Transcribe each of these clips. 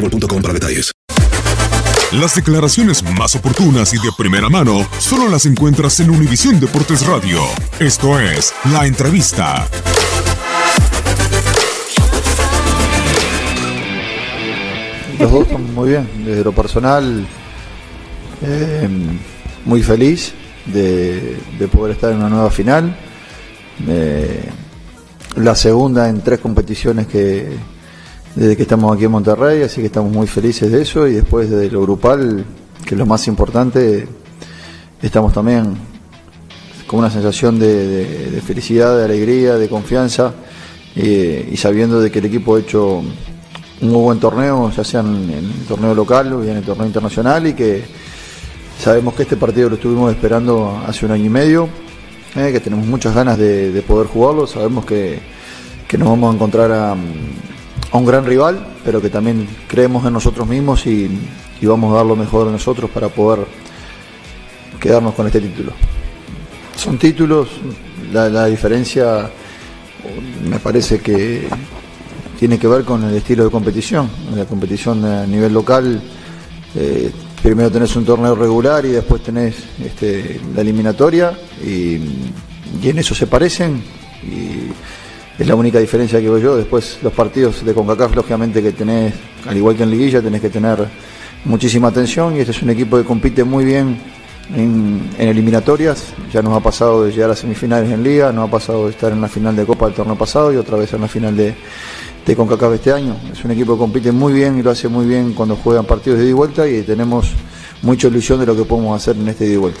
boostmobile.com para detalles. Las declaraciones más oportunas y de primera mano solo las encuentras en Univisión Deportes Radio. Esto es La Entrevista. Los dos están muy bien. Desde lo personal, eh, muy feliz de, de, poder estar en una nueva final. Eh, la segunda en tres competiciones que desde que estamos aquí en Monterrey, así que estamos muy felices de eso. Y después de lo grupal, que es lo más importante, estamos también con una sensación de, felicidad, de alegría, de confianza y sabiendo de que el equipo ha hecho un muy buen torneo, ya sea en, el torneo local o en el torneo internacional y que sabemos que este partido lo estuvimos esperando hace un año y medio, eh, que tenemos muchas ganas de, de poder jugarlo, sabemos que nos vamos a encontrar a a un gran rival, pero que también creemos en nosotros mismos y, vamos a dar lo mejor de nosotros para poder quedarnos con este título. Son títulos, la, diferencia me parece que tiene que ver con el estilo de competición. La competición a nivel local, eh, primero tenés un torneo regular y después tenés este, la eliminatoria y, en eso se parecen. Es la única diferencia que veo yo. Después los partidos de CONCACAF, lógicamente que tenés, al igual que en liguilla, tenés que tener muchísima atención y este es un equipo que compite muy bien en, eliminatorias. Ya nos ha pasado de llegar a semifinales en liga, nos ha pasado de estar en la final de Copa del torneo pasado y otra vez en la final de, de CONCACAF este año. Es un equipo que compite muy bien y lo hace muy bien cuando juegan partidos de ida y vuelta y tenemos mucha ilusión de lo que podemos hacer en este ida y vuelta.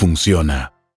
funciona.